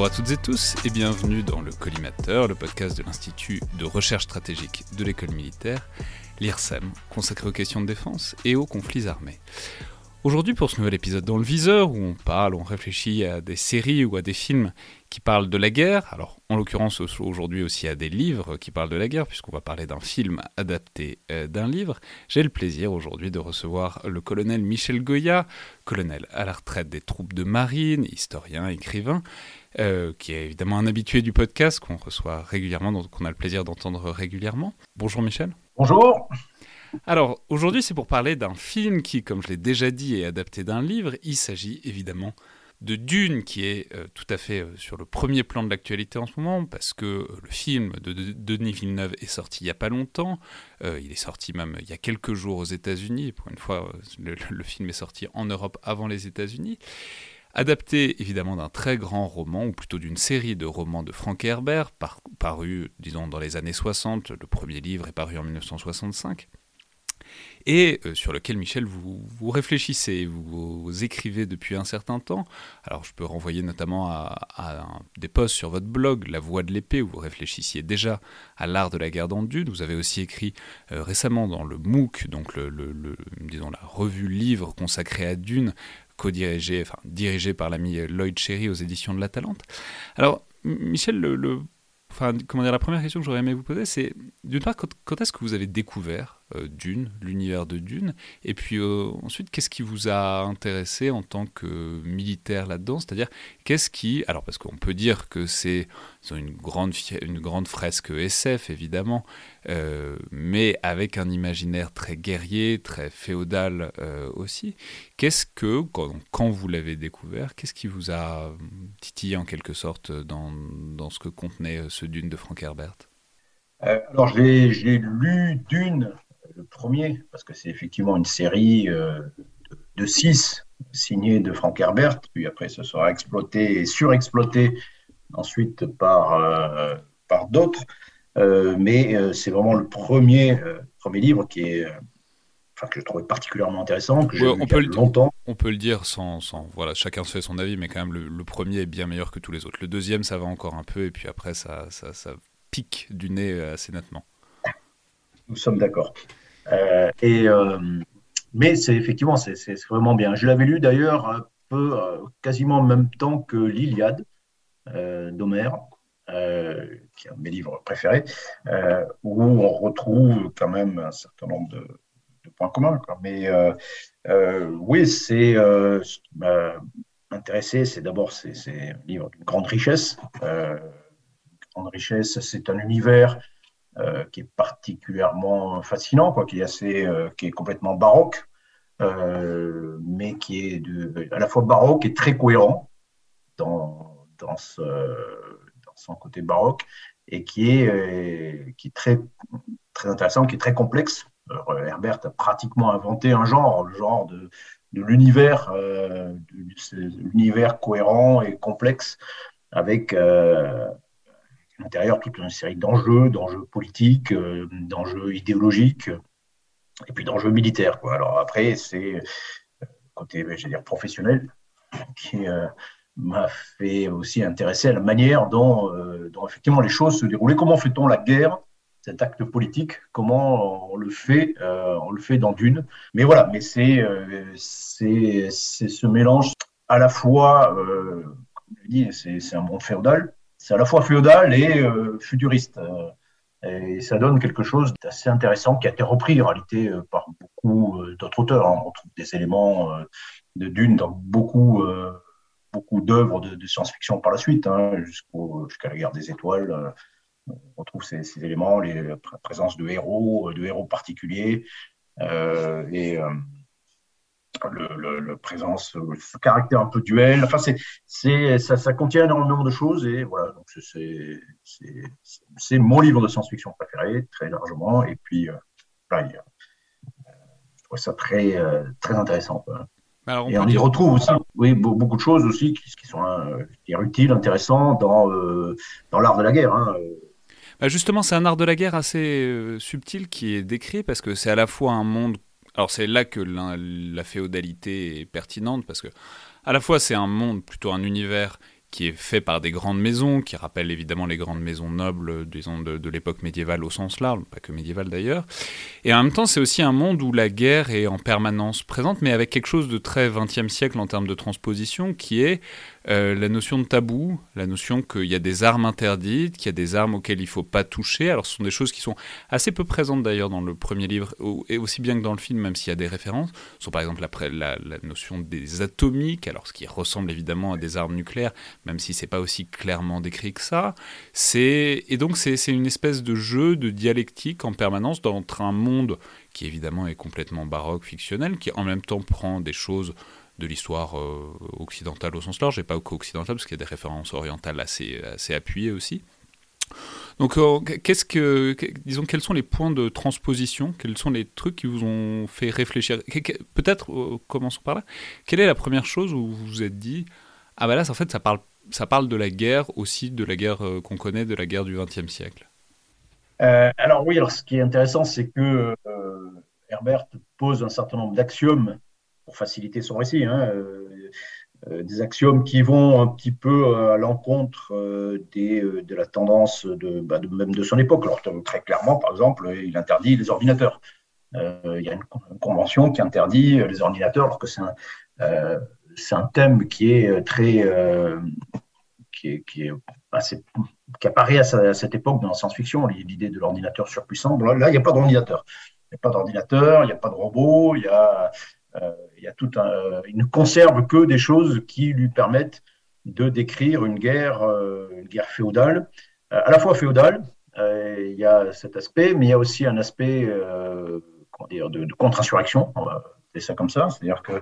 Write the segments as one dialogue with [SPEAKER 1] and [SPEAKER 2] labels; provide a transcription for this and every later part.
[SPEAKER 1] Bonjour à toutes et tous et bienvenue dans le Collimateur, le podcast de l'Institut de recherche stratégique de l'école militaire, l'IRSEM, consacré aux questions de défense et aux conflits armés. Aujourd'hui, pour ce nouvel épisode dans le viseur, où on parle, on réfléchit à des séries ou à des films qui parlent de la guerre, alors en l'occurrence aujourd'hui aussi à des livres qui parlent de la guerre, puisqu'on va parler d'un film adapté euh, d'un livre, j'ai le plaisir aujourd'hui de recevoir le colonel Michel Goya, colonel à la retraite des troupes de marine, historien, écrivain, euh, qui est évidemment un habitué du podcast qu'on reçoit régulièrement, donc qu'on a le plaisir d'entendre régulièrement. Bonjour Michel.
[SPEAKER 2] Bonjour.
[SPEAKER 1] Alors, aujourd'hui, c'est pour parler d'un film qui, comme je l'ai déjà dit, est adapté d'un livre. Il s'agit évidemment de Dune, qui est euh, tout à fait euh, sur le premier plan de l'actualité en ce moment, parce que euh, le film de, Denis Villeneuve est sorti il n'y a pas longtemps. il est sorti même il y a quelques jours aux États-Unis. Pour une fois, le, film est sorti en Europe avant les États-Unis. Adapté évidemment d'un très grand roman, ou plutôt d'une série de romans de Frank Herbert, paru, disons, dans les années 60. Le premier livre est paru en 1965 et euh, sur lequel, Michel, vous, vous réfléchissez, vous, écrivez depuis un certain temps. Alors, je peux renvoyer notamment à, des posts sur votre blog, La Voix de l'épée, où vous réfléchissiez déjà à l'art de la guerre dans Dune. Vous avez aussi écrit euh, récemment dans le MOOC, donc la revue livre consacrée à Dune, co-dirigée, enfin dirigée par l'ami Lloyd Cherry aux éditions de La Talente. Alors, Michel, le, enfin, comment dire, la première question que j'aurais aimé vous poser, c'est d'une part, quand est-ce que vous avez découvert Dune, l'univers de Dune. Et puis euh, ensuite, qu'est-ce qui vous a intéressé en tant que militaire là-dedans? C'est-à-dire, qu'est-ce qui... Alors, parce qu'on peut dire que c'est une grande, une grande fresque SF, évidemment, euh, mais avec un imaginaire très guerrier, très féodal aussi. Qu'est-ce que, quand, quand vous l'avez découvert, qu'est-ce qui vous a titillé en quelque sorte dans, dans ce que contenait ce Dune de Frank Herbert?
[SPEAKER 2] Alors, j'ai lu Dune le premier, parce que c'est effectivement une série euh, de, six signée de Frank Herbert, puis après ce sera exploité et surexploité ensuite par, euh, par d'autres. Euh, mais c'est vraiment le premier, premier livre qui est, que je trouvais particulièrement intéressant, que j'ai
[SPEAKER 1] on peut longtemps. On peut le dire sans, sans, Voilà, chacun se fait son avis, mais quand même, le, premier est bien meilleur que tous les autres. Le deuxième, ça va encore un peu, et puis après, ça, ça, ça pique du nez assez nettement.
[SPEAKER 2] Nous sommes d'accord. Euh, euh, mais c'est effectivement, c'est vraiment bien. Je l'avais lu d'ailleurs un peu, euh, quasiment en même temps que l'Iliade d'Homère, qui est un de mes livres préférés, où on retrouve quand même un certain nombre de, points communs. Mais oui, c'est ce qui m'a intéressé, c'est d'abord c'est un livre d'une grande richesse. grande richesse, c'est un univers euh, qui est particulièrement fascinant, quoi, qui est assez, euh, qui est complètement baroque, euh, mais qui est à la fois baroque et très cohérent dans, son côté baroque, et qui est, très, intéressant, qui est très complexe. Herbert a pratiquement inventé un genre, le genre de, de l'univers, l'univers cohérent et complexe, avec l'intérieur toute une série d'enjeux, d'enjeux politiques, euh, d'enjeux idéologiques, et puis d'enjeux militaires. Quoi. Alors après, c'est euh, côté, je dire, professionnel qui euh, m'a fait aussi intéresser à la manière dont, effectivement les choses se déroulaient. Comment fait-on la guerre, cet acte politique? Comment on le fait On le fait dans Dune? Mais voilà, mais c'est c'est ce mélange à la fois, comme je dit, c'est un monde féodal, c'est à la fois féodal et euh, futuriste. Euh, et ça donne quelque chose d'assez intéressant qui a été repris en réalité euh, par beaucoup d'autres auteurs. Hein. On trouve des éléments de Dune dans beaucoup, beaucoup d'œuvres de, science-fiction par la suite, hein, jusqu'à la guerre des étoiles. on trouve ces, ces éléments, les, la présence de héros, de héros particuliers. et le, présence, ce caractère un peu duel. Enfin, c'est, c'est, ça, ça, contient énormément de choses et voilà. Donc c'est, c'est, c'est mon livre de science-fiction préféré, très largement. Et puis, euh, euh je trouve ça très, euh, très intéressant. Alors, on et on y retrouve aussi oui, beaucoup de choses aussi qui, qui sont euh, utiles, intéressantes dans, dans l'art de la guerre. Hein.
[SPEAKER 1] Bah, justement, c'est un art de la guerre assez subtil qui est décrit parce que c'est à la fois un monde alors c'est là que la, féodalité est pertinente parce que à la fois c'est un monde, plutôt un univers qui est fait par des grandes maisons, qui rappelle évidemment les grandes maisons nobles, disons, de, de l'époque médiévale au sens large, pas que médiévale d'ailleurs. Et en même temps, c'est aussi un monde où la guerre est en permanence présente, mais avec quelque chose de très 20e siècle en termes de transposition, qui est euh, la notion de tabou, la notion qu'il y a des armes interdites, qu'il y a des armes auxquelles il ne faut pas toucher. Alors ce sont des choses qui sont assez peu présentes d'ailleurs dans le premier livre, et aussi bien que dans le film, même s'il y a des références. Ce sont par exemple la, la, notion des atomiques, alors ce qui ressemble évidemment à des armes nucléaires, même si c'est pas aussi clairement décrit que ça. Et donc c'est une espèce de jeu de dialectique en permanence entre un monde qui évidemment est complètement baroque, fictionnel, qui en même temps prend des choses de l'histoire euh, occidentale au sens large, et pas qu'occidentale, parce qu'il y a des références orientales assez, assez appuyées aussi. Donc, euh, qu'est-ce que, disons, quels sont les points de transposition? Quels sont les trucs qui vous ont fait réfléchir? Peut-être, euh, commençons par là. Quelle est la première chose où vous vous êtes dit Ah, bah là, en fait, ça parle, ça parle de la guerre aussi, de la guerre qu'on connaît, de la guerre du XXe siècle
[SPEAKER 2] Alors, oui, alors ce qui est intéressant, c'est que Herbert pose un certain nombre d'axiomes pour faciliter son récit, hein, euh, euh, des axiomes qui vont un petit peu à l'encontre euh, de la tendance bah, même de son époque. Alors, très clairement, par exemple, il interdit les ordinateurs. il y a une, convention qui interdit les ordinateurs, alors que c'est un, un, thème qui est très. qui, est, qui, est qui apparaît à, cette époque dans la science-fiction, l'idée de l'ordinateur surpuissant. là, il n'y a pas d'ordinateur. Il n'y a pas d'ordinateur, il n'y a pas de robot, il y a, euh, il y a tout un, il ne conserve que des choses qui lui permettent de décrire une guerre, euh, une guerre féodale, euh, à la fois féodale, il y a cet aspect, mais il y a aussi un aspect comment dire, de, contre-insurrection, faire ça comme ça, c'est-à-dire que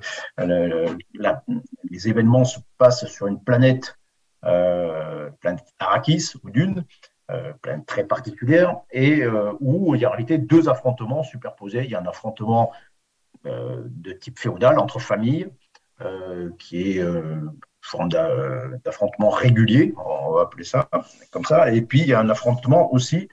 [SPEAKER 2] les événements se passent sur une planète, planète Arrakis ou Dune, euh, planète très particulière, et où il y a en réalité deux affrontements superposés. Il y a un affrontement euh, de type féodal entre familles, euh, qui est euh, forme d'affrontement régulier, on va appeler ça comme ça. Et puis il y a un affrontement aussi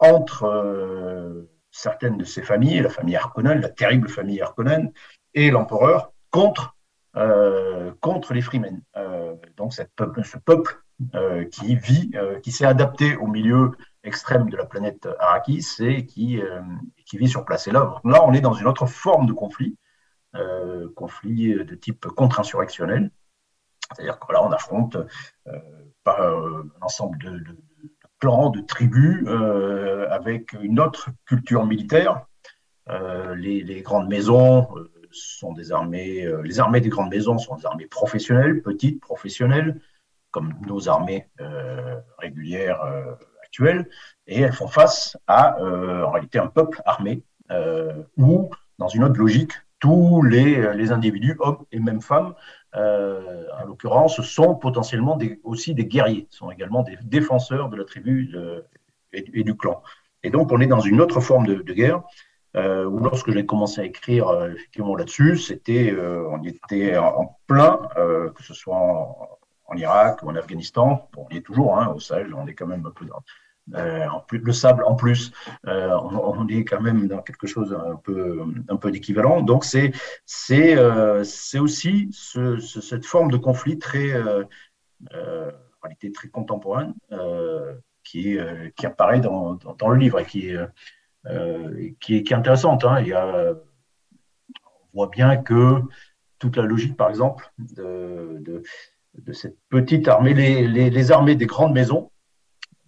[SPEAKER 2] entre certaines de ces familles, la famille Harkonnen, la terrible famille Harkonnen, et l'empereur contre, contre les Freemen. donc cette peuple, ce peuple qui vit, qui s'est adapté au milieu extrême de la planète Arrakis et qui, euh, vit sur place. Et là, là, on est dans une autre forme de conflit, euh, conflit de type contre-insurrectionnel. C'est-à-dire que là, on affronte euh, un ensemble de, clans, de tribus, avec une autre culture militaire. Les, les, grandes maisons sont des armées, les armées des grandes maisons sont des armées professionnelles, petites, professionnelles, comme nos armées régulières et elles font face à, euh, en réalité, un peuple armé, euh, où, dans une autre logique, tous les, les individus, hommes et même femmes, euh, en l'occurrence, sont potentiellement aussi des guerriers, sont également des défenseurs de la tribu et, du clan. Et donc, on est dans une autre forme de, guerre, où lorsque j'ai commencé à écrire effectivement là-dessus, c'était, on y était en, plein, que ce soit en, Irak ou en Afghanistan. Bon, on y est toujours, hein, au Sahel, on est quand même un peu dans, euh, plus, le sable en plus, euh, on, est quand même dans quelque chose un peu, un peu d'équivalent. Donc c'est euh, aussi ce, cette forme de conflit très réalité très contemporaine qui qui apparaît dans, dans, le livre et qui qui est, qui est intéressante. Hein. Il y a, on voit bien que toute la logique, par exemple, de, de de cette petite armée. Les, armées des grandes maisons,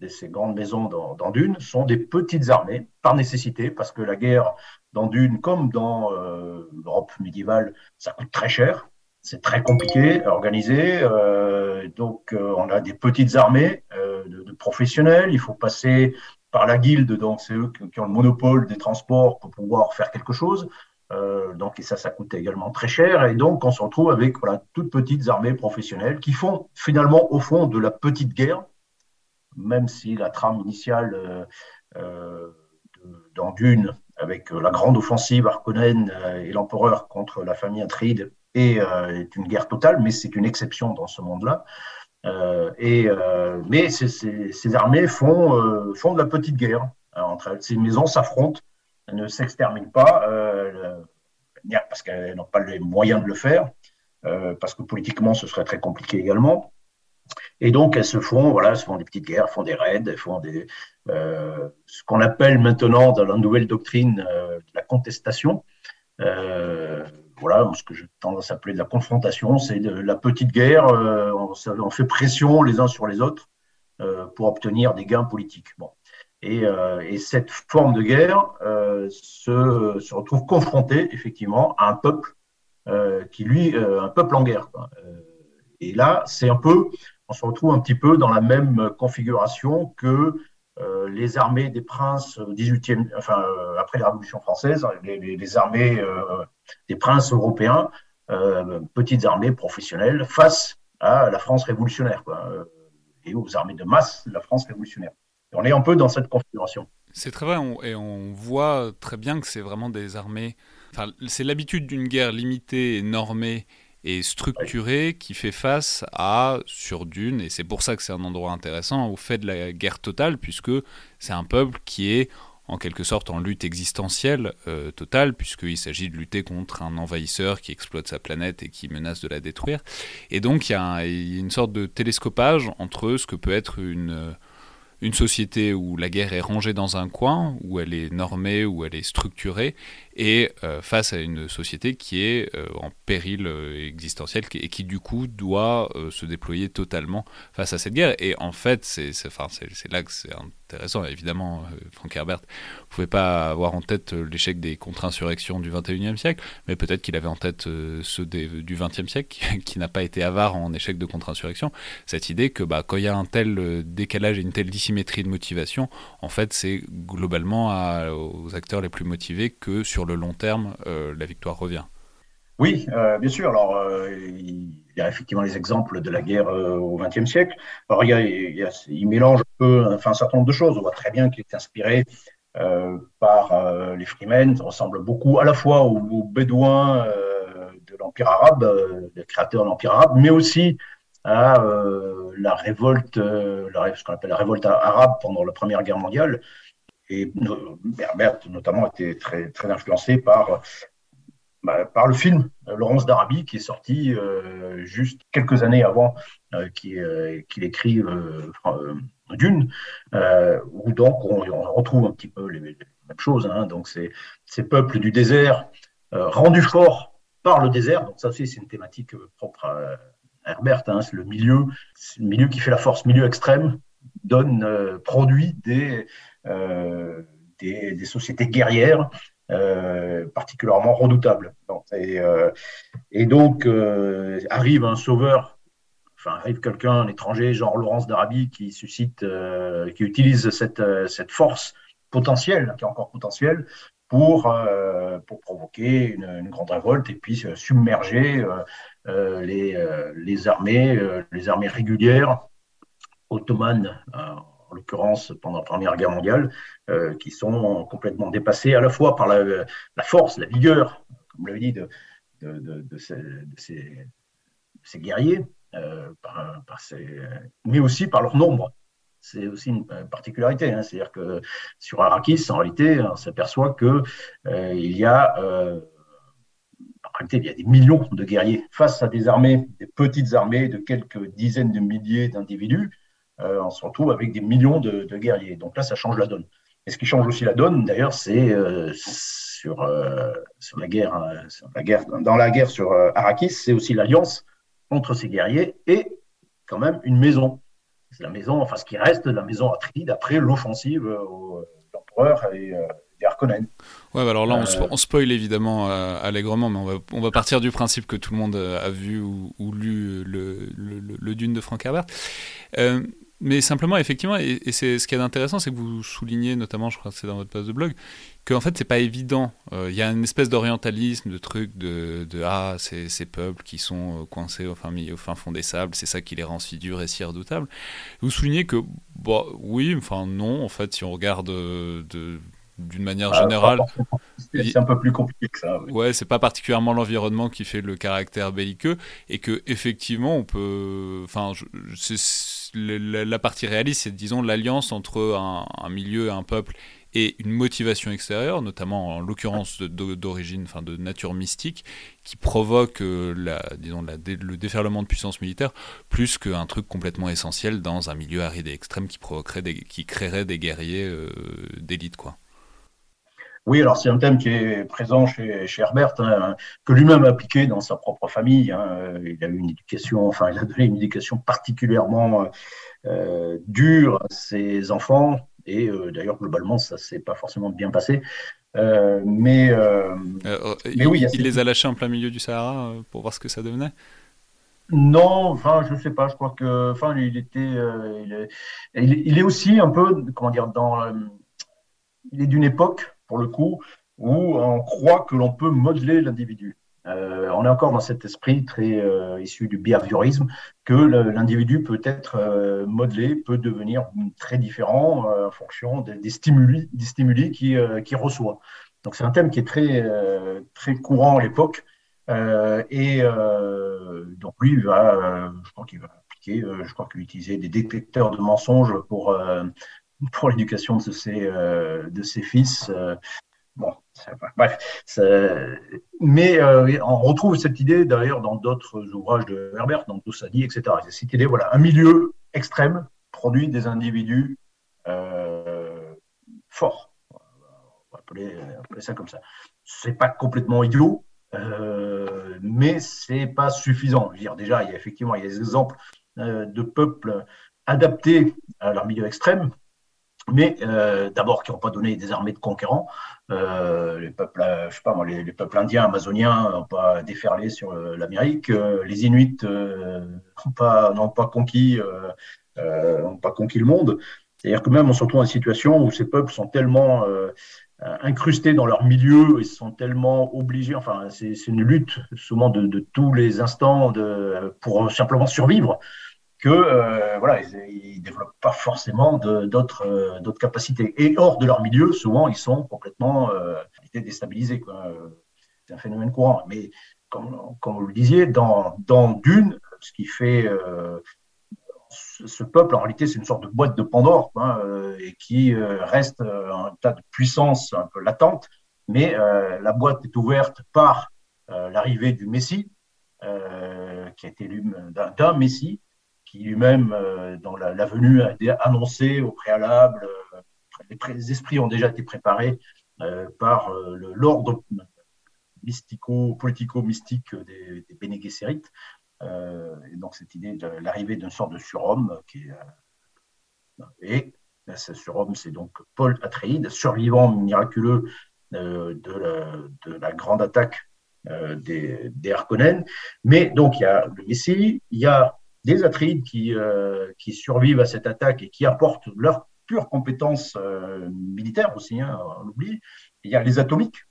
[SPEAKER 2] ces grandes maisons dans, Dune, sont des petites armées par nécessité, parce que la guerre dans Dune, comme dans euh, l'Europe médiévale, ça coûte très cher. C'est très compliqué à organiser. Euh, donc, euh, on a des petites armées de, professionnels. Il faut passer par la guilde, donc c'est eux qui ont le monopole des transports pour pouvoir faire quelque chose. Donc, et ça, ça coûte également très cher. Et donc, on se retrouve avec voilà, toutes petites armées professionnelles qui font finalement, au fond, de la petite guerre, même si la trame initiale euh, euh dans Dune, avec la grande offensive Harkonnen euh, et l'empereur contre la famille Atride, est, une guerre totale, mais c'est une exception dans ce monde-là. et, mais ces, armées font, font de la petite guerre entre elles. Ces maisons s'affrontent ne s'exterminent pas, euh, parce qu'elles n'ont pas les moyens de le faire, euh, parce que politiquement, ce serait très compliqué également. Et donc, elles se font, voilà, se font des petites guerres, font des raids, elles font des, euh, ce qu'on appelle maintenant dans la nouvelle doctrine euh, la contestation. Euh, voilà, ce que je tendance à appeler de la confrontation, c'est de la petite guerre. On, fait pression les uns sur les autres pour obtenir des gains politiques. Bon. Et, et, cette forme de guerre se, retrouve confrontée effectivement à un peuple qui, lui, un peuple en guerre. Et là, c'est un peu on se retrouve un petit peu dans la même configuration que euh, les armées des princes 18e, enfin, euh, après la Révolution française, les, armées euh, des princes européens, petites armées professionnelles, face à la France révolutionnaire, et aux armées de masse de la France révolutionnaire. on est un peu dans cette configuration.
[SPEAKER 1] C'est très vrai, et on voit très bien que c'est vraiment des armées. C'est l'habitude d'une guerre limitée et normée et structuré qui fait face à sur Dune, et c'est pour ça que c'est un endroit intéressant, au fait de la guerre totale, puisque c'est un peuple qui est en quelque sorte en lutte existentielle euh, totale, puisqu'il s'agit de lutter contre un envahisseur qui exploite sa planète et qui menace de la détruire. Et donc il y, a une sorte de télescopage entre ce que peut être une une société où la guerre est rangée dans un coin, où elle est normée, où elle est structurée, et euh, face à une société qui est euh, en péril euh, existentiel et qui du coup doit se déployer totalement face à cette guerre. Et en fait, c'est là que c'est intéressant. Évidemment, Frank Herbert ne pouvait pas avoir en tête l'échec des contre-insurrections du 21e siècle, mais peut-être qu'il avait en tête ceux du 20e siècle, qui, n'a pas été avare en échec de contre-insurrection. Cette idée que bah, quand il y a un tel décalage et une telle dissymétrie de motivation, en fait, c'est globalement aux acteurs les plus motivés que sur le le long terme, euh, la victoire revient.
[SPEAKER 2] Oui, euh, bien sûr. Alors, euh, il y a effectivement les exemples de la guerre au XXe siècle. Alors, il, mélange un peu, enfin, un certain nombre de choses. On voit très bien qu'il est inspiré par les Freemen. Ça ressemble beaucoup à la fois aux, Bédouins de l'Empire arabe, des créateurs de l'Empire arabe, mais aussi à la révolte, la, ce qu'on appelle la révolte arabe pendant la Première Guerre mondiale, et Herbert, notamment, était très, très influencé par, bah, le film Laurence d'Arabie, qui est sorti euh, juste quelques années avant euh, euh, qu'il écrive Dune, où donc on, retrouve un petit peu les, mêmes choses. Hein. donc, ces peuples du désert rendus forts par le désert. Donc, ça aussi, c'est une thématique propre à Herbert. Hein. c'est le milieu, le milieu qui fait la force, milieu extrême, donne, produit des euh, des, sociétés guerrières euh, particulièrement redoutables. Euh, et, donc arrive un sauveur enfin, arrive quelqu'un, un étranger, genre Laurence d'Arabie, qui suscite, qui utilise cette, force potentielle, qui est encore potentielle, pour, provoquer une, grande révolte et puis submerger les armées, les armées régulières ottomanes en l'occurrence pendant la Première Guerre mondiale, euh, qui sont complètement dépassés à la fois par la, force, la vigueur, comme vous l'avez dit, de, de, ces, guerriers, euh, par, mais aussi par leur nombre. C'est aussi une particularité, hein. c'est-à-dire que sur Arrakis, en réalité, on s'aperçoit qu'il euh, y a il y a des millions de guerriers face à des armées, des petites armées de quelques dizaines de milliers d'individus. Euh, on se retrouve avec des millions de, guerriers. Donc là, ça change la donne. Et ce qui change aussi la donne, d'ailleurs, c'est euh, sur, euh, sur, la guerre, la guerre, dans la guerre sur Arrakis, c'est aussi l'alliance entre ces guerriers et quand même une maison. C'est la maison, enfin ce qui reste de la maison Atride après l'offensive de l'empereur et des Harkonnen.
[SPEAKER 1] Ouais, bah alors là, on, spoil évidemment allègrement, mais on va, on va, partir du principe que tout le monde a vu ou, lu le, le, Dune de Frank Herbert. Mais simplement, effectivement, et, c'est ce qui est intéressant, c'est que vous soulignez, notamment, je crois que c'est dans votre page de blog, qu'en fait, c'est pas évident. Euh, il y a une espèce d'orientalisme, de truc de, ah, ces, peuples qui sont euh, coincés au fin, au fin fond des sables, c'est ça qui les rend si durs et si redoutables. Vous soulignez que, bon, oui, enfin, non, en fait, si on regarde euh, de d'une manière ah, générale.
[SPEAKER 2] C'est un peu plus compliqué que ça.
[SPEAKER 1] Oui. Ouais, c'est pas particulièrement l'environnement qui fait le caractère belliqueux et que effectivement on peut. Enfin, la, partie réaliste, c'est disons l'alliance entre un, milieu, un peuple et une motivation extérieure, notamment en l'occurrence d'origine, enfin de nature mystique, qui provoque euh, la, disons, le déferlement de puissance militaire, plus qu'un truc complètement essentiel dans un milieu aride et extrême qui, provoquerait des, qui créerait des guerriers euh, d'élite. quoi.
[SPEAKER 2] Oui, alors c'est un thème qui est présent chez, chez Herbert, hein, que lui-même a appliqué dans sa propre famille. Hein. Il a eu une éducation, enfin, il a donné une éducation particulièrement euh, dure à ses enfants, et euh, d'ailleurs, globalement, ça s'est pas forcément bien passé. Euh, mais,
[SPEAKER 1] mais oui, il, les a lâchés en plein milieu du Sahara pour voir ce que ça devenait?
[SPEAKER 2] Non, enfin, je sais pas. Je crois que, enfin, il était, il, est, il, est, aussi un peu, comment dire, dans, il est d'une époque pour le coup, où on croit que l'on peut modeler l'individu. Euh, on est encore dans cet esprit très euh, issu du behaviorisme que l'individu peut être euh, modelé, peut devenir très différent en fonction des, stimuli, des stimuli qu'il reçoit. Donc c'est un thème qui est très, très courant à l'époque. et donc lui, va, je crois qu'il va appliquer, je crois qu'il utilisait des détecteurs de mensonges pour pour l'éducation de ses, euh, fils. Euh, bon, bref. mais euh, on retrouve cette idée d'ailleurs dans d'autres ouvrages de Herbert, dans Toussadi, etc. Cette idée, voilà, un milieu extrême produit des individus forts. On va appeler, ça comme ça. C'est pas complètement idiot, euh, mais c'est pas suffisant. Je veux dire, déjà, il y a effectivement il y a des exemples de peuples adaptés à leur milieu extrême, mais euh, d'abord qui n'ont pas donné des armées de conquérants. Euh, les peuples, je sais pas moi, les, peuples indiens, amazoniens n'ont pas déferlé sur euh, l'Amérique. les Inuits n'ont pas, pas conquis, n'ont pas conquis le monde. C'est-à-dire que même on se retrouve dans une situation où ces peuples sont tellement incrustés dans leur milieu et sont tellement obligés. Enfin, c'est, une lutte souvent de, de, tous les instants de, pour simplement survivre que euh, voilà, ils, ne développent pas forcément d'autres euh, d'autres capacités. Et hors de leur milieu, souvent, ils sont complètement euh, déstabilisés. C'est un phénomène courant. Mais comme, comme vous le disiez, dans, dans Dune, ce qui fait ce peuple, en réalité, c'est une sorte de boîte de Pandore et qui reste un tas de puissance un peu latente. Mais la boîte est ouverte par l'arrivée du Messie, qui a été élu d'un Messie, qui lui-même, euh, dans la, venue, a annoncé au préalable, euh, les, esprits ont déjà été préparés euh, par l'ordre mystico-politico-mystique des, des et donc cette idée de l'arrivée d'une sorte de surhomme qui et ce surhomme, c'est donc Paul Atreides, survivant miraculeux de la, grande attaque des, des Harkonnen. Mais donc il y a le Messie, il y a des Atrides qui, euh, qui survivent à cette attaque et qui apportent leur pure compétence euh, militaire aussi, hein, on l'oublie. Il y a les atomiques,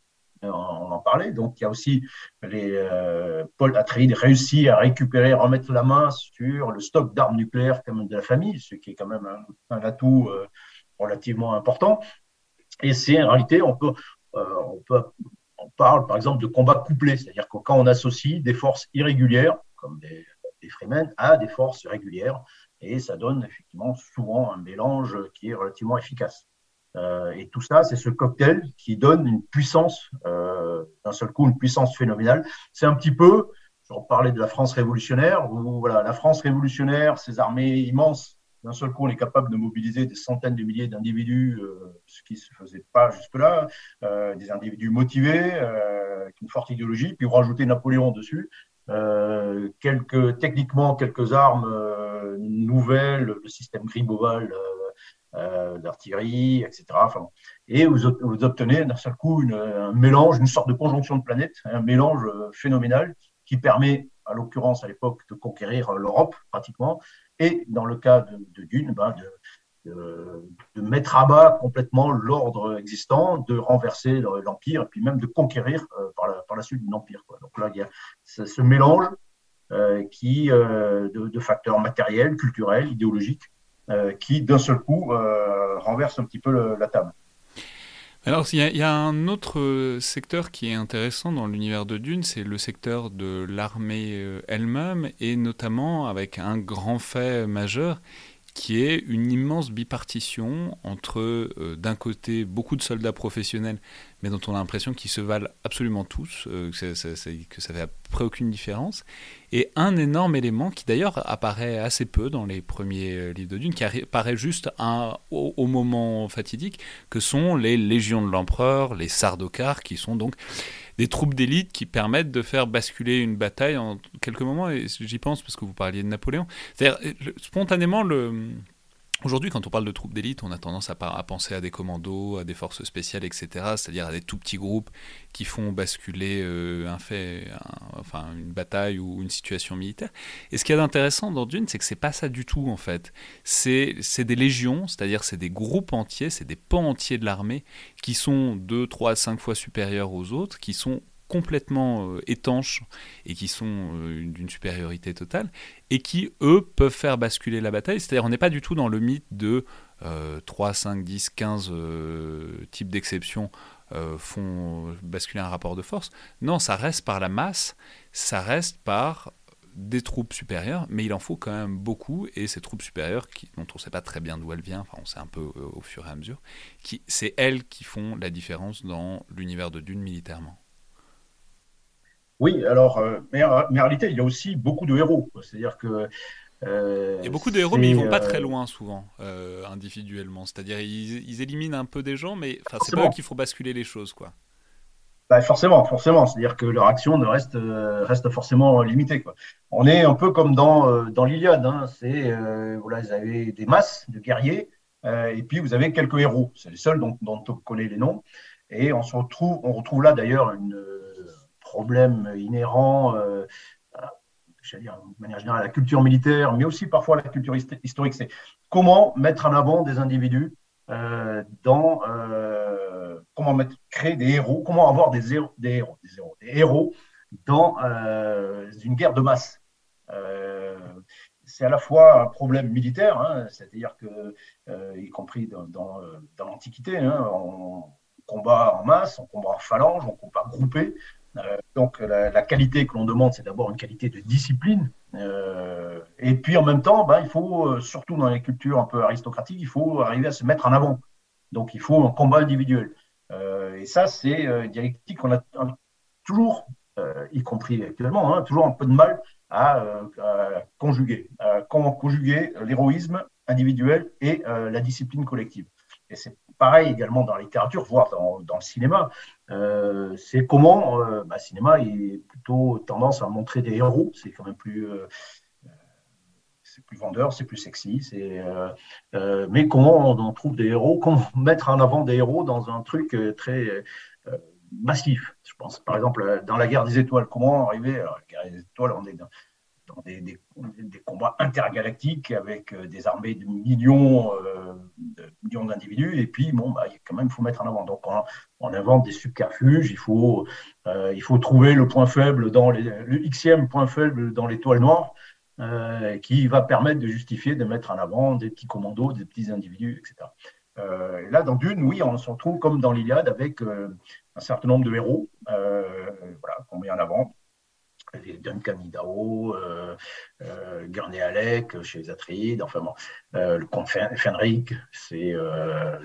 [SPEAKER 2] euh, on en parlait, donc il y a aussi les Paul Atreides réussit à récupérer, remettre la main sur le stock d'armes nucléaires quand de la famille, ce qui est quand même un, atout relativement important. Et c'est en réalité, on peut, on parle par exemple de combat couplé, c'est-à-dire que quand on associe des forces irrégulières, comme des des Freemen à des forces régulières et ça donne effectivement souvent un mélange qui est relativement efficace. Euh, et tout ça, c'est ce cocktail qui donne une puissance, euh, d'un seul coup, une puissance phénoménale. C'est un petit peu, je parlais de la France révolutionnaire, où voilà, la France révolutionnaire, ses armées immenses, d'un seul coup, on est capable de mobiliser des centaines de milliers d'individus, euh, ce qui ne se faisait pas jusque-là, des individus motivés, avec une forte idéologie, puis vous rajoutez Napoléon dessus, euh, quelques, techniquement quelques armes euh, nouvelles, le système Griboval euh, d'artillerie, etc. Enfin, et vous, vous obtenez d'un seul coup une, un mélange, une sorte de conjonction de planètes, un mélange phénoménal qui permet, à l'occurrence à l'époque, de conquérir l'Europe pratiquement, et dans le cas de, de Dune, ben, de, de, mettre à bas complètement l'ordre existant, de renverser l'empire et puis même de conquérir euh, par, la, par, la, suite l'empire. Donc là, il y a ce, mélange euh, qui, euh, de, facteurs matériels, culturels, idéologiques, qui d'un seul coup renverse un petit peu la table.
[SPEAKER 1] Alors, il y, a un autre secteur qui est intéressant dans l'univers de Dune, c'est le secteur de l'armée elle-même, et notamment avec un grand fait majeur qui est une immense bipartition entre, euh, d'un côté, beaucoup de soldats professionnels, mais dont on a l'impression qu'ils se valent absolument tous, euh, que, ça, ça, fait à près aucune différence, et un énorme élément qui d'ailleurs apparaît assez peu dans les premiers euh, livres de Dune, qui apparaît juste un, au, moment fatidique, que sont les légions de l'empereur, les Sardaukars, qui sont donc des troupes d'élite qui permettent de faire basculer une bataille en quelques moments. Et j'y pense parce que vous parliez de Napoléon. C'est-à-dire, spontanément, le, Aujourd'hui, quand on parle de troupes d'élite, on a tendance à, penser à des commandos, à des forces spéciales, etc., c'est-à-dire à des tout petits groupes qui font basculer euh, un fait, enfin une bataille ou une situation militaire. Et ce qu'il y a d'intéressant dans Dune, c'est que c'est pas ça du tout en fait. C'est des légions, c'est-à-dire c'est des groupes entiers, c'est des pans entiers de l'armée qui sont 2, 3, 5 fois supérieurs aux autres, qui sont complètement euh, étanches et qui sont euh, d'une supériorité totale, et qui, eux, peuvent faire basculer la bataille. C'est-à-dire on n'est pas du tout dans le mythe de 3, 5, 10, 15 types d'exceptions euh, font basculer un rapport de force. Non, ça reste par la masse, ça reste par des troupes supérieures, mais il en faut quand même beaucoup, et ces troupes supérieures, qui, dont on ne sait pas très bien d'où elles viennent, enfin on sait un peu au fur et à mesure, c'est elles qui font la différence dans l'univers de Dune militairement.
[SPEAKER 2] Oui, alors, euh, mais, en réalité, il y a aussi beaucoup de héros. C'est-à-dire que.
[SPEAKER 1] Euh, il y a beaucoup de héros, mais ils vont pas très euh, loin souvent, individuellement. C'est-à-dire, ils, éliminent un peu des gens, mais c'est pas eux qui font basculer les choses, quoi.
[SPEAKER 2] Bah, forcément, forcément. C'est-à-dire que leur action ne reste, reste forcément limitée. Quoi. On est un peu comme dans, dans l'Iliade. Hein. C'est, voilà, vous avez des masses de guerriers, et puis vous avez quelques héros. C'est les seuls dont, dont on connaît les noms. Et on se retrouve, on retrouve là d'ailleurs une problème inhérent, euh, dire, de manière générale, à la culture militaire, mais aussi parfois à la culture historique, c'est comment mettre en avant des individus euh, dans euh, comment créer des héros, comment avoir des héros, des héros, dans une guerre de masse. c'est à la fois un problème militaire, hein, c'est-à-dire que, y compris dans, l'Antiquité, hein, on combat en masse, on combat en phalange, on combat groupé, euh, donc la, qualité que l'on demande, c'est d'abord une qualité de discipline. Euh, et puis en même temps, ben, il faut, euh, surtout dans les cultures un peu aristocratiques, il faut arriver à se mettre en avant. Donc il faut un combat individuel. et ça, c'est une dialectique qu'on a, toujours, y compris actuellement, hein, toujours un peu de mal à, conjuguer. comment conjuguer l'héroïsme individuel et la discipline collective. Pareil également dans la littérature, voire dans, dans le cinéma. Euh, c'est comment euh, bah, le cinéma est plutôt tendance à montrer des héros. C'est quand même plus, euh, plus vendeur, c'est plus sexy. C'est, mais comment on trouve des héros Comment mettre en avant des héros dans un truc très massif Je pense par exemple dans la guerre des étoiles. Comment arriver alors, La guerre des étoiles, on est dans des, combats intergalactiques avec euh, des armées de millions, euh, d'individus. Et puis, bon, bah, quand même, il faut mettre en avant. Donc, on, invente des subterfuges. Il faut, euh, il faut trouver le point faible dans le xème point faible dans l'étoile noire. qui va permettre de justifier de mettre en avant des petits commandos, des petits individus, etc. là, dans Dune, oui, on se retrouve comme dans l'Iliade avec un certain nombre de héros voilà, qu'on met en avant Duncan Idaho, euh, euh, Gurney Alec chez les Atreides, enfin bon, euh, le comte Fenric, c'est euh,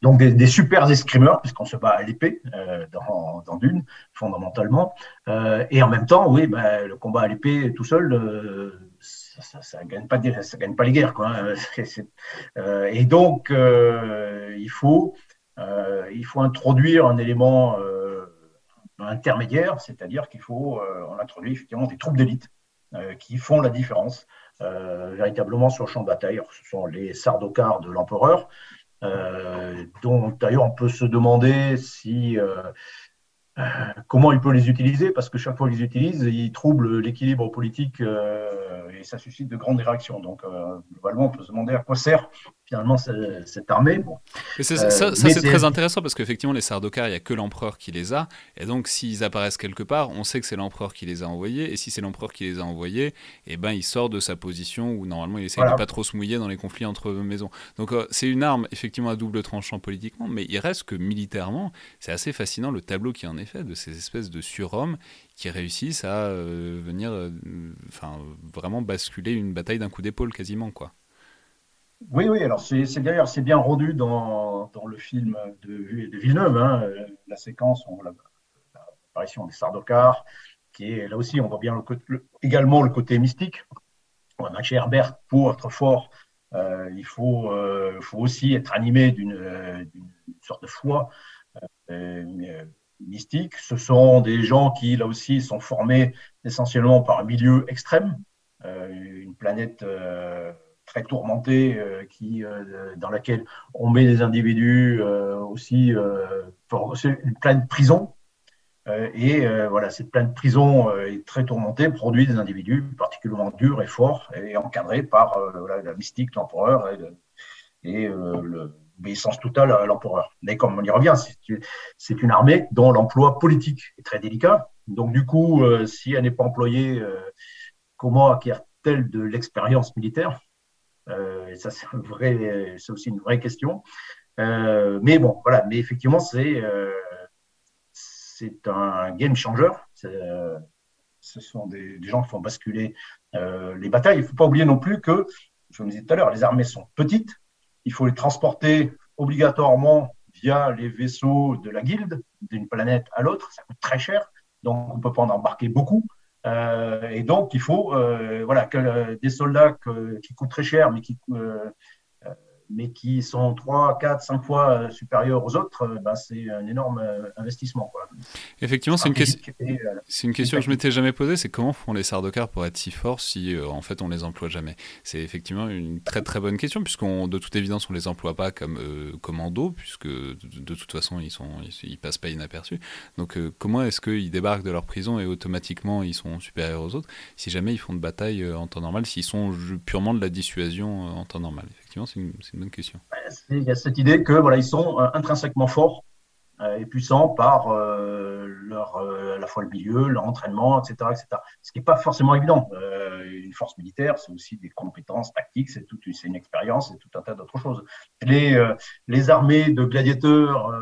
[SPEAKER 2] donc des, des, super escrimeurs, puisqu'on se bat à l'épée euh, dans, Dune, fondamentalement. et en même temps, oui, ben, le combat à l'épée tout seul, ça, ça, gagne pas, les guerres. Quoi, et donc, il, faut, il faut introduire un élément intermédiaire, c'est-à-dire qu'il faut, euh, on introduit effectivement des troupes d'élite euh, qui font la différence euh, véritablement sur le champ de bataille. ce sont les Sardaukars de l'empereur, dont d'ailleurs on peut se demander si comment il peut les utiliser, parce que chaque fois qu'il les utilise, il trouble l'équilibre politique et ça suscite de grandes réactions. Donc, globalement, on peut se demander à quoi sert finalement cette armée. Bon.
[SPEAKER 1] ça, euh, c'est très intéressant parce qu'effectivement, les Sardaukar, il n'y a que l'empereur qui les a. Et donc, s'ils apparaissent quelque part, on sait que c'est l'empereur qui les a envoyés. Et si c'est l'empereur qui les a envoyés, eh ben, il sort de sa position où normalement il essaie de pas trop se mouiller dans les conflits entre maisons. Donc, euh, c'est une arme effectivement à double tranchant politiquement, mais il reste que militairement, c'est assez fascinant le tableau qui en est fait de ces espèces de surhommes qui réussissent à euh, venir enfin, vraiment basculer une bataille d'un coup d'épaule quasiment. quoi.
[SPEAKER 2] Oui, oui, alors c'est d'ailleurs c'est bien rendu dans, dans, le film de, de Villeneuve, hein, la séquence, l'apparition des Sardaukar, qui est là aussi, on voit bien le, également le côté mystique. Max Herbert, pour être fort, euh, il faut, euh, faut, aussi être animé d'une sorte de foi euh, mystique. Ce sont des gens qui, là aussi, sont formés essentiellement par un milieu extrême, une planète très tourmentée qui, dans laquelle on met des individus aussi, une planète prison euh, et euh, voilà, cette pleine prison euh, est très tourmentée, produit des individus particulièrement durs et forts, et encadrés par la mystique, l'empereur et, l'obéissance totale à l'empereur. Mais comme on y revient, c'est une armée dont l'emploi politique est très délicat. Donc du coup, si elle n'est pas employée, comment acquiert-elle de l'expérience militaire? Et ça, c'est aussi une vraie question. mais bon, voilà. Mais effectivement, c'est c'est un game changer. Euh, ce sont des, gens qui font basculer euh, les batailles. Il ne faut pas oublier non plus que, je me disais tout à l'heure, les armées sont petites. Il faut les transporter obligatoirement via les vaisseaux de la guilde d'une planète à l'autre. Ça coûte très cher, donc on ne peut pas en embarquer beaucoup. Euh, et donc, il faut voilà, que, des soldats qui coûtent très cher, mais qui, mais qui sont 3, 4, 5 fois euh, supérieurs aux autres, euh, bah, c'est un énorme euh, investissement. Quoi.
[SPEAKER 1] Effectivement, c'est une, c'est une, question que je m'étais jamais posée, c'est comment font les Sardaukar pour être si forts si en fait on les emploie jamais? C'est effectivement une très très bonne question, puisqu'on de toute évidence on les emploie pas comme commando, puisque de, toute façon ils sont ils, passent pas inaperçus. Donc comment est-ce qu'ils débarquent de leur prison et automatiquement ils sont supérieurs aux autres si jamais ils font de bataille en temps normal, s'ils sont purement de la dissuasion en temps normal C'est une, une question.
[SPEAKER 2] Il y a cette idée que voilà, ils sont euh, intrinsèquement forts euh, et puissants par euh, leur, à la fois le milieu, leur entraînement, etc. etc. Ce qui n'est pas forcément évident. une force militaire, c'est aussi des compétences tactiques, c'est c'est une expérience, et tout un tas d'autres choses. Les, armées de gladiateurs,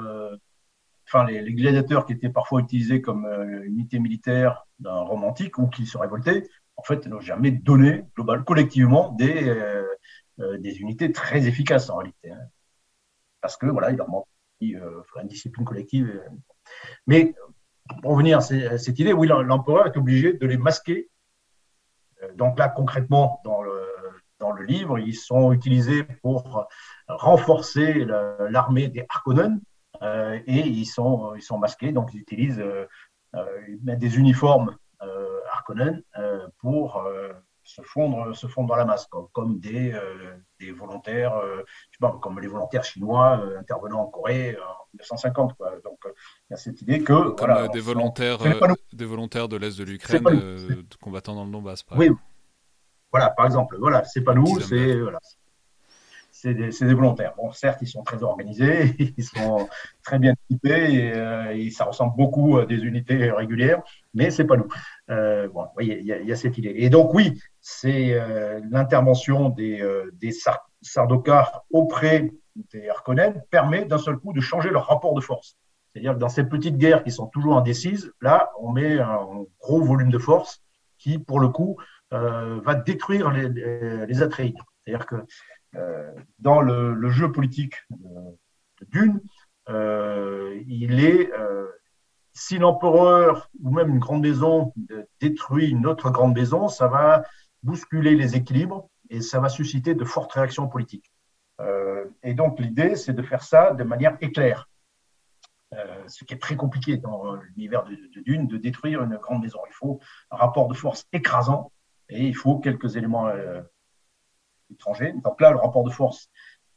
[SPEAKER 2] enfin les, gladiateurs qui étaient parfois utilisés comme unité militaire d'un romantique ou qui se révoltaient, en fait, n'ont jamais donné global, collectivement des, euh, des unités très efficaces en réalité. Hein. Parce que voilà, il leur manque euh, une discipline collective. Euh. Mais pour revenir à cette idée, oui, l'empereur est obligé de les masquer. Donc là, concrètement, dans le, dans le livre, ils sont utilisés pour renforcer l'armée des Harkonnen et ils sont, ils sont masqués, donc ils utilisent des uniformes Harkonnen pour se fondre, se fondre dans la masse, comme, des, euh, des volontaires, euh, je sais pas, comme les volontaires chinois euh, intervenant en Corée en 1950. Quoi. Donc il y a cette idée que
[SPEAKER 1] comme des volontaires, des volontaires de l'est de l'Ukraine combattant dans le Donbass.
[SPEAKER 2] oui, voilà, par exemple, voilà, c'est pas nous, c'est voilà, c'est des, volontaires. Bon, certes, ils sont très organisés, ils sont très bien équipés et, ça ressemble beaucoup à des unités régulières, mais c'est pas nous. Euh, bon, il y, y, a cette idée. Et donc, oui, c'est euh, l'intervention des, euh, des Sardaukar auprès des Harkonnen permet d'un seul coup de changer leur rapport de force. C'est-à-dire que dans ces petites guerres qui sont toujours indécises, là, on met un gros volume de force qui, pour le coup, euh, va détruire les, les C'est-à-dire que euh, dans le, jeu politique de, Dune, euh, il est si l'empereur ou même une grande maison détruit une autre grande maison, ça va bousculer les équilibres et ça va susciter de fortes réactions politiques. Euh, et donc l'idée, c'est de faire ça de manière éclair. Euh, ce qui est très compliqué dans l'univers de, Dune, de détruire une grande maison. Il faut un rapport de force écrasant et il faut quelques éléments euh, Donc là, le rapport de force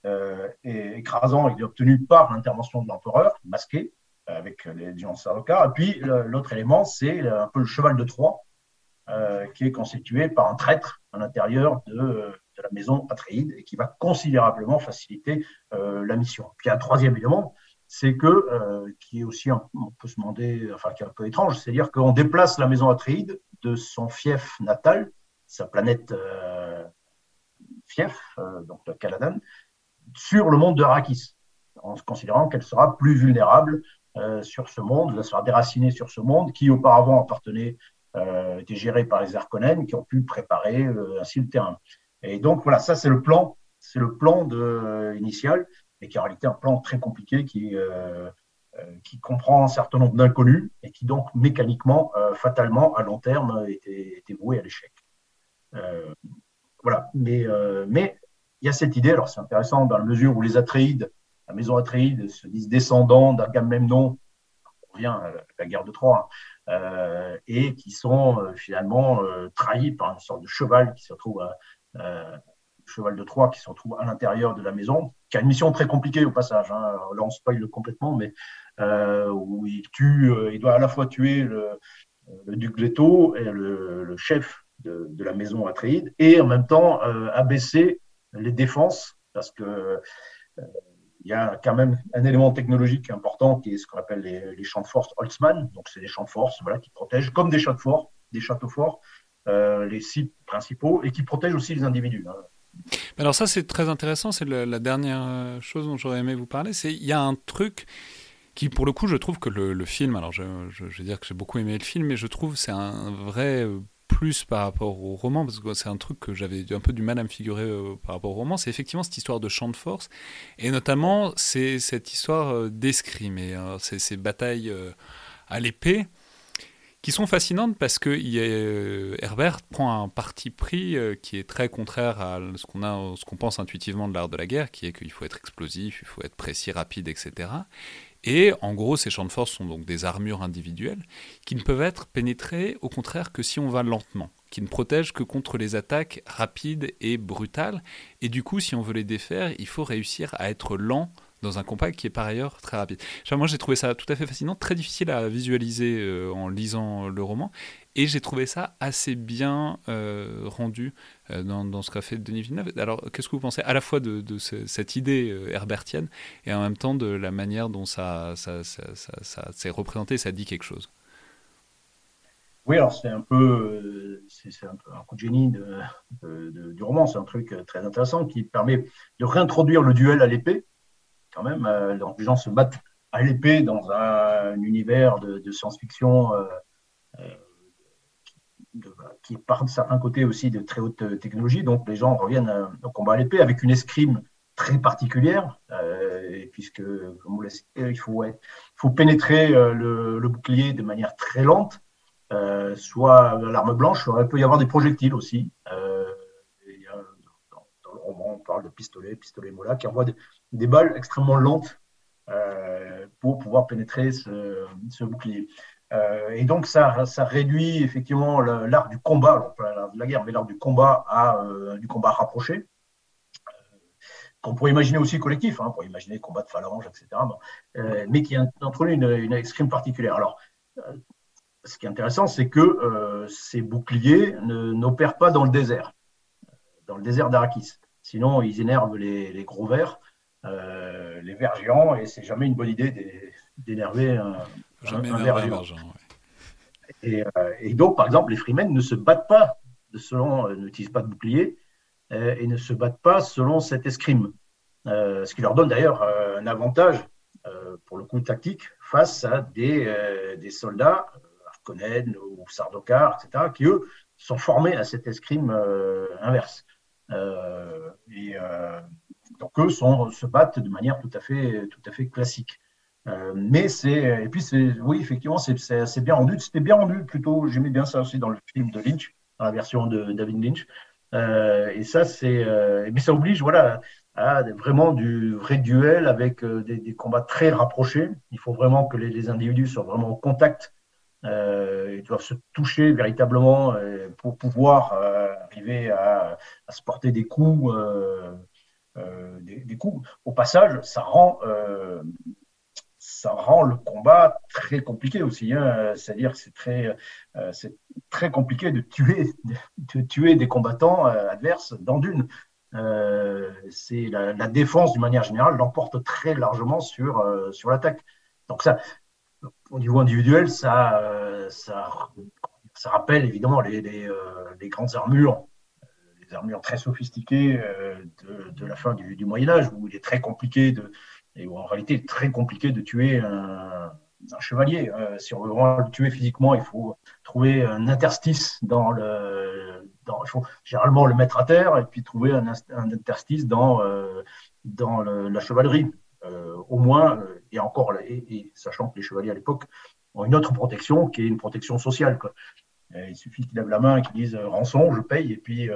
[SPEAKER 2] est écrasant, il est obtenu par l'intervention de l'empereur, masqué, avec les gens Sardaukar. Et puis l'autre élément, c'est un peu le cheval de Troie, euh, qui est constitué par un traître à l'intérieur de, la maison Atréide et qui va considérablement faciliter euh, la mission. Puis un troisième élément, c'est que, euh, qui est aussi, un, on peut se demander, enfin qui est un peu étrange, c'est-à-dire qu'on déplace la maison Atréide de son fief natal, sa planète euh, fief, euh, donc de Caladan, sur le monde de en considérant qu'elle sera plus vulnérable euh, sur ce monde, elle sera déracinée sur ce monde qui auparavant appartenait euh, été gérés par les Arconen qui ont pu préparer ainsi le terrain. Et donc voilà, ça c'est le plan, c'est le plan initial, et qui en réalité un plan très compliqué qui, comprend un certain nombre d'inconnus et qui donc mécaniquement, fatalement, à long terme, était, était voué à l'échec. Voilà, mais, mais il y a cette idée, alors c'est intéressant dans la mesure où les Atreides, la maison Atréide se disent descendants d'Agamemnon, on revient à la guerre de Troie, euh, et qui sont euh, finalement euh, trahis par une sorte de cheval qui se retrouve cheval de Troie qui se retrouve à l'intérieur de la maison, qui a une mission très compliquée au passage. Hein. Là, on spoil complètement, mais où il tue, il doit à la fois tuer le, duc Leto et le, chef de, la maison Atréide, et en même temps abaisser les défenses, parce que il y a quand même un élément technologique important qui est ce qu'on appelle les, champs de force Holtzmann. Donc, c'est des champs de force voilà, qui protègent, comme des châteaux forts, des châteaux forts, euh, les sites principaux et qui protègent aussi les individus. Hein.
[SPEAKER 1] Alors ça, c'est très intéressant. C'est la dernière euh, chose dont j'aurais aimé vous parler. C'est il y a un truc qui, pour le coup, je trouve que le, film. Alors, je, je, je, vais dire que j'ai beaucoup aimé le film, mais je trouve c'est un vrai euh, plus par rapport au roman, parce que c'est un truc que j'avais un peu du mal à me figurer euh, par rapport au roman, c'est effectivement cette histoire de champ de force, et notamment c'est cette histoire euh, d'escrime, et euh, ces batailles à l'épée, qui sont fascinantes parce que Herbert prend un parti pris qui est très contraire à ce qu'on ce qu'on pense intuitivement de l'art de la guerre, qui est qu'il faut être explosif, il faut être précis, rapide, etc. Et en gros, ces champs de force sont donc des armures individuelles qui ne peuvent être pénétrées au contraire que si on va lentement, qui ne protègent que contre les attaques rapides et brutales. Et du coup, si on veut les défaire, il faut réussir à être lent dans un compact qui est par ailleurs très rapide. moi, j'ai trouvé ça tout à fait fascinant, très difficile à visualiser euh, en lisant le roman, et j'ai trouvé ça assez bien euh, rendu euh, dans, ce qu'a fait Denis Villeneuve. Alors, qu'est-ce que vous pensez à la fois de, cette idée herbertienne et en même temps de la manière dont ça, s'est représenté, ça dit quelque chose?
[SPEAKER 2] Oui, alors c'est un peu, c'est un, un, coup de génie du roman. C'est un truc très intéressant qui permet de réintroduire le duel à l'épée, quand même. Euh, donc, les gens se battent à l'épée dans un, univers de, science-fiction euh, euh, qui, part de certains côtés aussi de très haute technologie. Donc, les gens reviennent au combat à l'épée avec une escrime très particulière, puisque, comme vous faut, il faut pénétrer le, bouclier de manière très lente, soit l'arme blanche, il peut y avoir des projectiles aussi. dans, le roman, on parle de pistolet, pistolet mola, qui envoie des balles extrêmement lentes euh, pour pouvoir pénétrer ce, bouclier. Euh, et donc, ça, réduit effectivement l'art du combat, pas l'art de la guerre, mais l'art du combat à euh, du combat rapproché, qu'on pourrait imaginer aussi collectif, hein, pour imaginer combat de phalange, etc., mais qui introduit une, une escrime particulière. Alors, ce qui est intéressant, c'est que ces boucliers n'opèrent pas dans le désert, dans le désert d'Arakis. Sinon, ils énervent les, les gros vers euh, les vers géants, et c'est jamais une bonne idée d'énerver un, ver géant. Euh, et, donc, par exemple, les freemen ne se battent pas selon, euh, n'utilisent pas de bouclier et ne se battent pas selon cette escrime. ce qui leur donne d'ailleurs un avantage, pour le coup tactique, face à des, des soldats, Harkonnen ou Sardokar, etc., qui eux sont formés à cette escrime inverse. Et donc eux se battent de manière tout à fait, tout à fait classique. Euh, mais c'est et puis c'est oui effectivement c'est bien rendu. C'était bien rendu plutôt. J'aimais bien ça aussi dans le film de Lynch, dans la version de David Lynch. Euh, et ça c'est euh, mais ça oblige voilà à vraiment du vrai duel avec des, combats très rapprochés. Il faut vraiment que les, individus soient vraiment en contact. Ils doivent se toucher véritablement pour pouvoir arriver à, se porter des coups euh, des, coups. Au passage, ça rend, euh, ça rend le combat très compliqué aussi. Hein. C'est-à-dire c'est très, euh, c'est très compliqué de tuer, de, tuer des combattants adverses dans Dune. c'est la, défense, d'une manière générale, l'emporte très largement sur, sur l'attaque. Donc ça, au niveau individuel, ça, ça, ça rappelle évidemment les, les, les grandes armures armures très sophistiquées euh, de, la fin du, Moyen Âge, où il est très compliqué de, et où en réalité très compliqué de tuer un, chevalier. Euh, si on veut vraiment le tuer physiquement, il faut trouver un interstice dans le, il faut généralement le mettre à terre et puis trouver un, interstice dans, dans la chevalerie. Au moins, et encore, et, sachant que les chevaliers à l'époque ont une autre protection qui est une protection sociale. Quoi. il suffit qu'ils lèvent la main et qu'ils disent rançon, je paye, et puis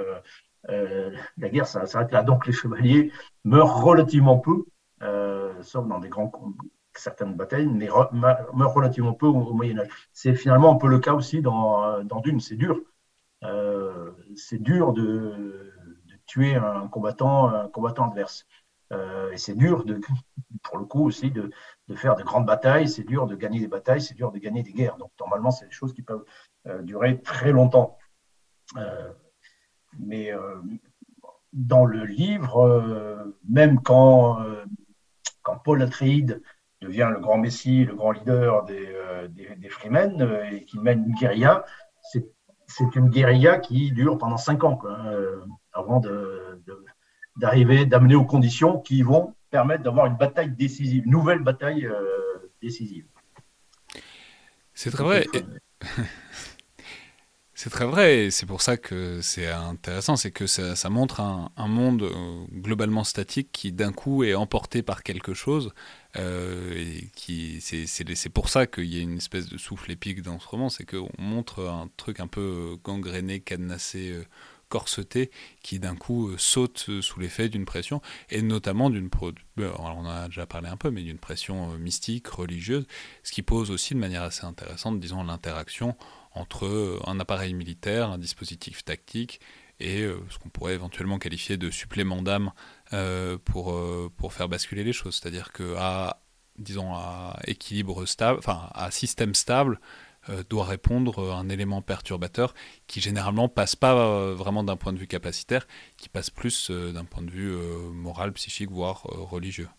[SPEAKER 2] la guerre, s'arrête là. Donc les chevaliers meurent relativement peu, sauf dans des grands certaines batailles, mais meurent relativement peu au, Moyen Âge. C'est finalement un peu le cas aussi dans, Dune. C'est dur. Euh, c'est dur de, tuer un combattant, un combattant adverse. Euh, et c'est dur, de, pour le coup aussi, de, de, faire de grandes batailles. C'est dur de gagner des batailles. C'est dur de gagner des guerres. Donc normalement, c'est des choses qui peuvent euh, durer très longtemps. mais dans le livre, même quand, quand Paul Atreides devient le grand messie, le grand leader des, euh, des, Freemen euh, et qui mène une guérilla. C'est une guérilla qui dure pendant cinq ans euh, avant d'arriver, d'amener aux conditions qui vont permettre d'avoir une bataille décisive, une nouvelle bataille décisive.
[SPEAKER 1] C'est très vrai. C'est très vrai, et c'est pour ça que c'est intéressant, c'est que ça, montre un, monde euh, globalement statique qui d'un coup est emporté par quelque chose, euh, et qui c'est pour ça qu'il y a une espèce de souffle épique dans ce roman, c'est qu'on montre un truc un peu gangréné, cadenassé, euh, corseté, qui d'un coup saute sous l'effet d'une pression, et notamment d'une, on en a déjà parlé un peu, mais d'une pression mystique, religieuse, ce qui pose aussi de manière assez intéressante, disons, l'interaction entre euh, un appareil militaire, un dispositif tactique et euh, ce qu'on pourrait éventuellement qualifier de supplément d'âme euh, pour, pour faire basculer les choses. C'est-à-dire qu'à disons à équilibre stable, enfin à système stable, doit répondre un élément perturbateur qui généralement passe pas vraiment d'un point de vue capacitaire, qui passe plus d'un point de vue moral, psychique, voire religieux.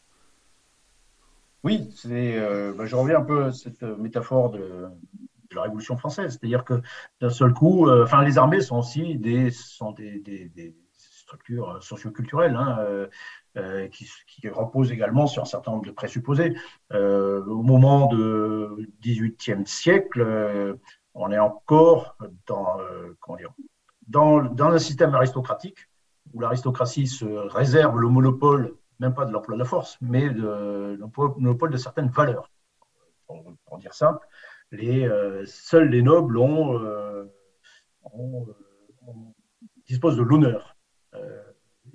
[SPEAKER 2] Oui, c'est, bah, je reviens un peu à cette métaphore de, la Révolution française. C'est-à-dire que d'un seul coup, euh, les armées sont aussi des, sont des, des, structures socioculturelles hein, euh, euh, qui, reposent également sur un certain nombre de présupposés. au moment du XVIIIe siècle, on est encore dans, dans, un système aristocratique où l'aristocratie se réserve le monopole, même pas de l'emploi de la force, mais de, le monopole de certaines valeurs. Pour, dire simple, les, euh, seuls les nobles ont, euh, euh, disposent de l'honneur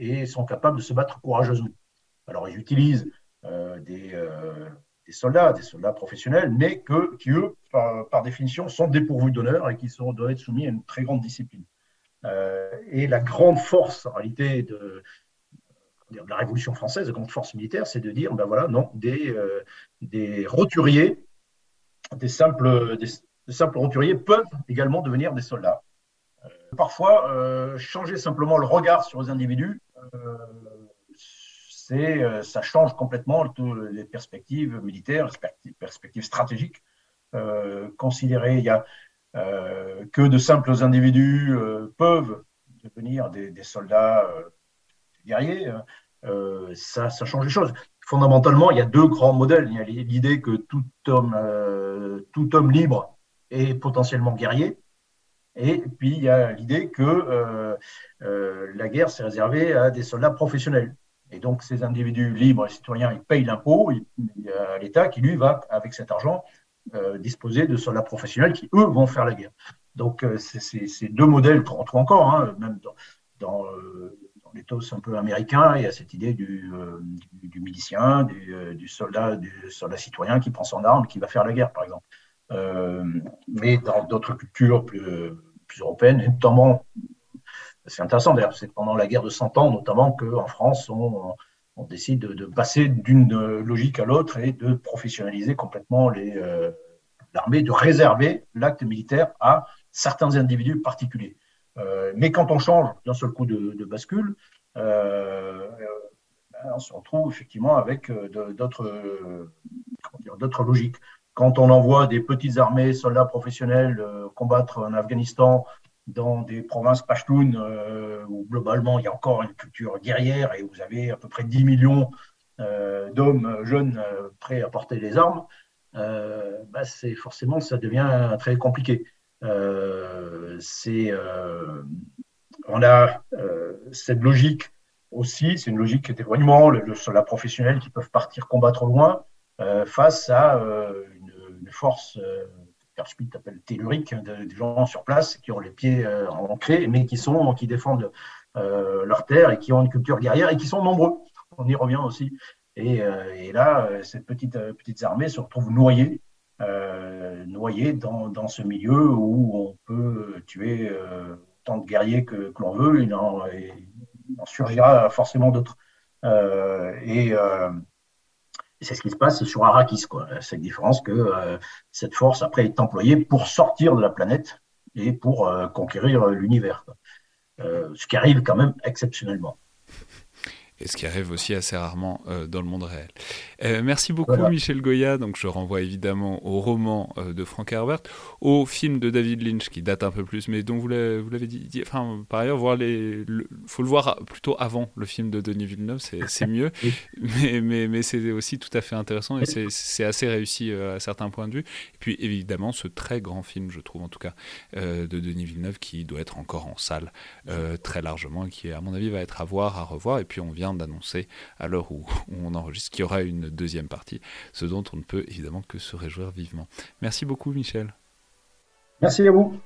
[SPEAKER 2] et sont capables de se battre courageusement. Alors ils utilisent des, soldats, des soldats professionnels, mais qui, eux, par, définition, sont dépourvus d'honneur et qui sont, doivent être soumis à une très grande discipline. et la grande force, en réalité, de, la Révolution française, la grande force militaire, c'est de dire, ben voilà, non, des, roturiers des simples, roturiers peuvent également devenir des soldats. Euh, parfois, euh, changer simplement le regard sur les individus, euh, c'est, ça change complètement les perspectives militaires, les perspectives stratégiques. considérer il y a, que de simples individus peuvent devenir des, soldats guerriers, ça, ça change les choses fondamentalement, il y a deux grands modèles. Il y a l'idée que tout homme, euh, tout homme libre est potentiellement guerrier. Et puis, il y a l'idée que euh, euh, la guerre, c'est réservé à des soldats professionnels. Et donc, ces individus libres et citoyens, ils payent l'impôt. A l'État qui, lui, va, avec cet argent, disposer de soldats professionnels qui, eux, vont faire la guerre. Donc, ces deux modèles qu'on retrouve encore, hein, même dans, dans l'éthos un peu américain, il y a cette idée du, euh, du, milicien, euh, du, soldat, du soldat citoyen qui prend son arme, qui va faire la guerre, par exemple. Euh, mais dans d'autres cultures plus, européennes, notamment, c'est intéressant d'ailleurs, c'est pendant la guerre de 100 ans, notamment, qu'en France, on, décide de, passer d'une logique à l'autre et de professionnaliser complètement l'armée, de réserver l'acte militaire à certains individus particuliers. Euh, mais quand on change d'un seul coup de, bascule, euh, ben, on se retrouve effectivement avec euh, d'autres logiques. Quand on envoie des petites armées, soldats professionnels combattre en Afghanistan, dans des provinces pashtunes où globalement il y a encore une culture guerrière et vous avez à peu près 10 millions d'hommes jeunes prêts à porter les armes, ben, c'est forcément ça devient très compliqué. Euh, c'est euh, on a cette logique aussi, c'est une logique d'éloignement, sur la professionnelle qui peuvent partir combattre loin face à une, force Carl Schmitt appelle tellurique, des gens sur place qui ont les pieds ancrés, mais qui sont qui défendent leur terre et qui ont une culture guerrière et qui sont nombreux. On y revient aussi. Et, et là, ces petites, petites armées se retrouvent noyées euh, dans, dans, ce milieu où on peut tuer euh, autant de guerriers que, que l'on veut, il en, surgira forcément d'autres. Euh, et, c'est ce qui se passe sur Arrakis, quoi. Cette différence que cette force après est employée pour sortir de la planète et pour conquérir l'univers. ce qui arrive quand même exceptionnellement
[SPEAKER 1] et ce qui arrive aussi assez rarement euh, dans le monde réel. Euh, merci beaucoup Michel Goya, donc je renvoie évidemment au roman euh, de Frank Herbert, au film de David Lynch qui date un peu plus, mais dont vous l'avez dit, enfin par ailleurs, voir les, faut le voir plutôt avant le film de Denis Villeneuve, c'est mieux, mais, mais, mais c'est aussi tout à fait intéressant et c'est assez réussi à certains points de vue. Et puis évidemment ce très grand film, je trouve en tout cas, de Denis Villeneuve qui doit être encore en salle très largement et qui à mon avis va être à voir, à revoir, et puis on vient d'annoncer à l'heure où, on enregistre qu'il y aura une deuxième partie, ce dont on ne peut évidemment que se réjouir vivement. Merci beaucoup Michel.
[SPEAKER 2] Merci à vous.